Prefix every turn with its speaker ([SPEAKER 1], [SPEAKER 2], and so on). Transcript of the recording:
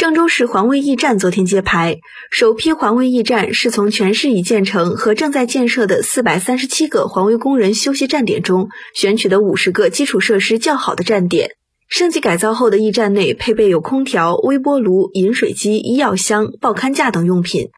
[SPEAKER 1] 郑州市环卫驿站昨天揭牌首批环卫驿站是从全市已建成和正在建设的四百三十七个环卫工人休息站点中选取的五十个基础设施较好的站点。升级改造后的驿站内配备有空调微波炉饮水机医药箱报刊架等用品。